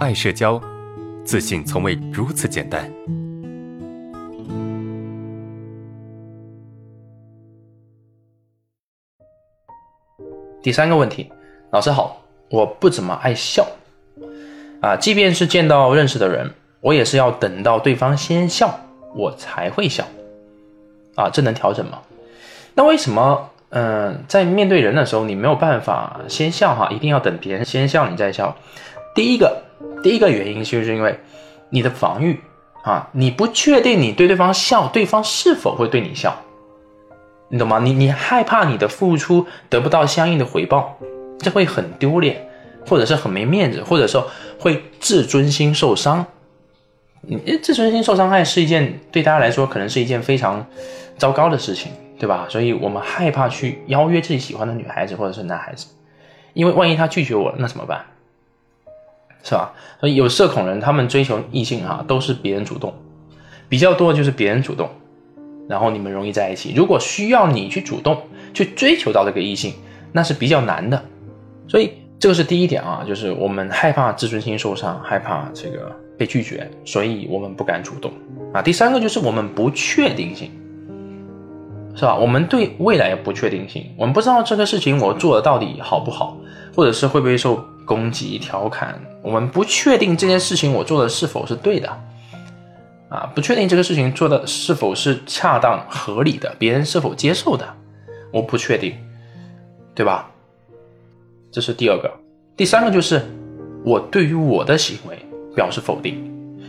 爱社交，自信从未如此简单。第三个问题，老师好，我不怎么爱笑，啊，即便是见到认识的人，我也是要等到对方先笑，我才会笑，啊，这能调整吗？那为什么，嗯，在面对人的时候，你没有办法先笑哈，一定要等别人先笑你再笑？第一个，第一个原因就是因为你的防御啊，你不确定你对对方笑，对方是否会对你笑。你懂吗？你你害怕你的付出得不到相应的回报，这会很丢脸，或者是很没面子，或者说会自尊心受伤。你自尊心受伤害是一件对大家来说可能是一件非常糟糕的事情，对吧？所以我们害怕去邀约自己喜欢的女孩子或者是男孩子，因为万一他拒绝我了，那怎么办？是吧？所以有社恐人，他们追求异性哈，都是别人主动，比较多的就是别人主动。然后你们容易在一起。如果需要你去主动去追求到这个异性，那是比较难的。所以这个是第一点啊，就是我们害怕自尊心受伤，害怕这个被拒绝，所以我们不敢主动啊。第三个就是我们不确定性，是吧？我们对未来不确定性，我们不知道这个事情我做的到底好不好，或者是会不会受攻击、调侃。我们不确定这件事情我做的是否是对的。啊，不确定这个事情做的是否是恰当合理的，别人是否接受的，我不确定，对吧？这是第二个，第三个就是我对于我的行为表示否定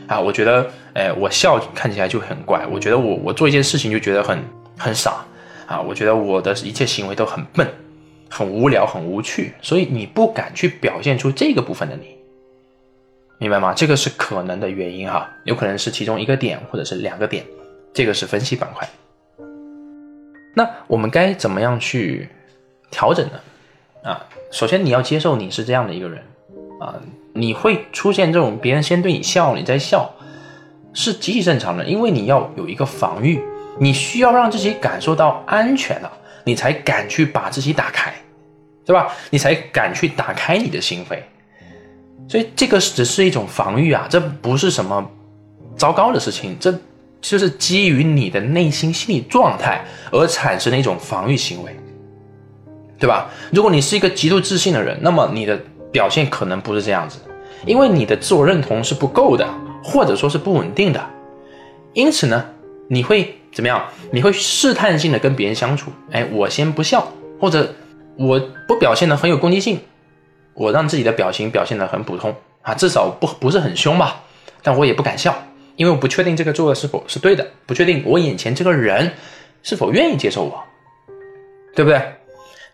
啊，我觉得，哎，我笑看起来就很怪，我觉得我我做一件事情就觉得很很傻啊，我觉得我的一切行为都很笨，很无聊，很无趣，所以你不敢去表现出这个部分的你。明白吗？这个是可能的原因哈，有可能是其中一个点或者是两个点，这个是分析板块。那我们该怎么样去调整呢？啊，首先你要接受你是这样的一个人啊，你会出现这种别人先对你笑，你在笑，是极其正常的，因为你要有一个防御，你需要让自己感受到安全了，你才敢去把自己打开，对吧？你才敢去打开你的心扉。所以这个只是一种防御啊，这不是什么糟糕的事情，这就是基于你的内心心理状态而产生的一种防御行为，对吧？如果你是一个极度自信的人，那么你的表现可能不是这样子，因为你的自我认同是不够的，或者说是不稳定的，因此呢，你会怎么样？你会试探性的跟别人相处，哎，我先不笑，或者我不表现的很有攻击性。我让自己的表情表现得很普通啊，至少不不是很凶吧，但我也不敢笑，因为我不确定这个做的是否是对的，不确定我眼前这个人是否愿意接受我，对不对？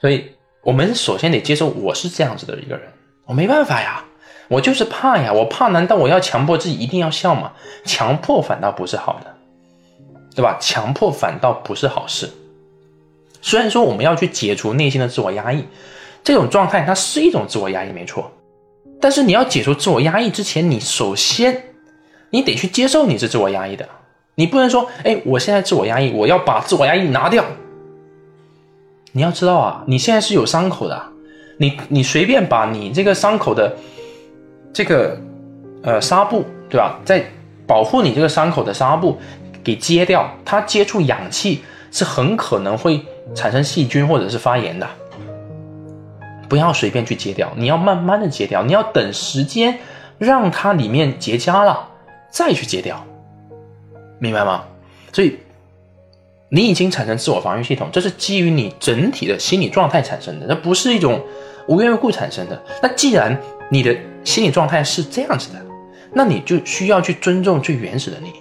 所以我们首先得接受我是这样子的一个人，我没办法呀，我就是怕呀，我怕，难道我要强迫自己一定要笑吗？强迫反倒不是好的，对吧？强迫反倒不是好事。虽然说我们要去解除内心的自我压抑。这种状态，它是一种自我压抑，没错。但是你要解除自我压抑之前，你首先你得去接受你是自我压抑的。你不能说，哎，我现在自我压抑，我要把自我压抑拿掉。你要知道啊，你现在是有伤口的，你你随便把你这个伤口的这个呃纱布，对吧？在保护你这个伤口的纱布给揭掉，它接触氧气是很可能会产生细菌或者是发炎的。不要随便去揭掉，你要慢慢的揭掉，你要等时间让它里面结痂了再去揭掉，明白吗？所以你已经产生自我防御系统，这是基于你整体的心理状态产生的，那不是一种无缘无故产生的。那既然你的心理状态是这样子的，那你就需要去尊重最原始的你，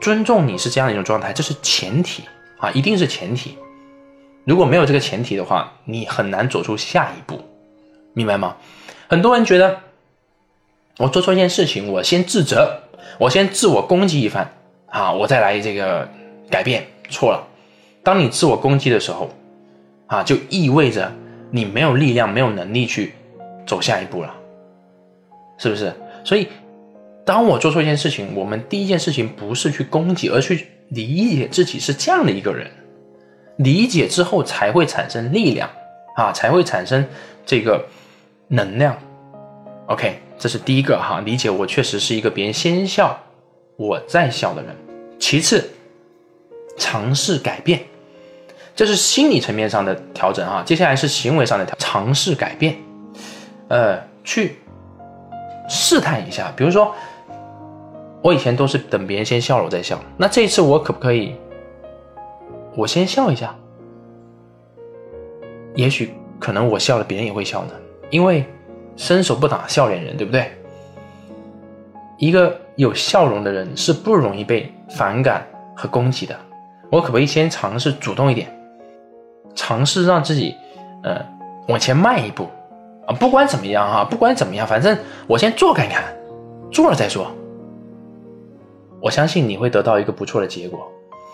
尊重你是这样的一种状态，这是前提啊，一定是前提。如果没有这个前提的话，你很难走出下一步，明白吗？很多人觉得，我做错一件事情，我先自责，我先自我攻击一番啊，我再来这个改变。错了，当你自我攻击的时候，啊，就意味着你没有力量、没有能力去走下一步了，是不是？所以，当我做错一件事情，我们第一件事情不是去攻击，而去理解自己是这样的一个人。理解之后才会产生力量，啊，才会产生这个能量。OK，这是第一个哈，理解我确实是一个别人先笑我再笑的人。其次，尝试改变，这是心理层面上的调整啊。接下来是行为上的调，尝试改变，呃，去试探一下。比如说，我以前都是等别人先笑了我再笑，那这一次我可不可以我先笑一下？也许可能我笑了，别人也会笑呢，因为。伸手不打笑脸人，对不对？一个有笑容的人是不容易被反感和攻击的。我可不可以先尝试主动一点，尝试让自己，呃，往前迈一步啊？不管怎么样啊，不管怎么样，反正我先做看看，做了再说。我相信你会得到一个不错的结果。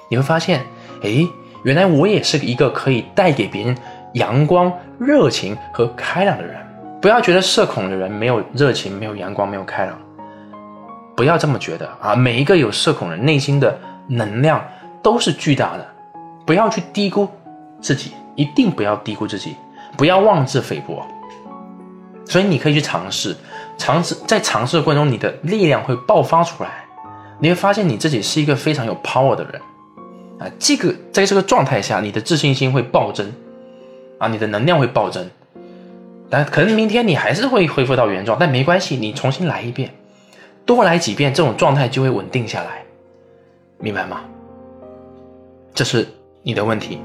你会发现，哎，原来我也是一个可以带给别人阳光、热情和开朗的人。不要觉得社恐的人没有热情、没有阳光、没有开朗，不要这么觉得啊！每一个有社恐人内心的能量都是巨大的，不要去低估自己，一定不要低估自己，不要妄自菲薄。所以你可以去尝试，尝试在尝试的过程中，你的力量会爆发出来，你会发现你自己是一个非常有 power 的人啊！这个在这个状态下，你的自信心会暴增啊，你的能量会暴增。但可能明天你还是会恢复到原状，但没关系，你重新来一遍，多来几遍，这种状态就会稳定下来，明白吗？这是你的问题。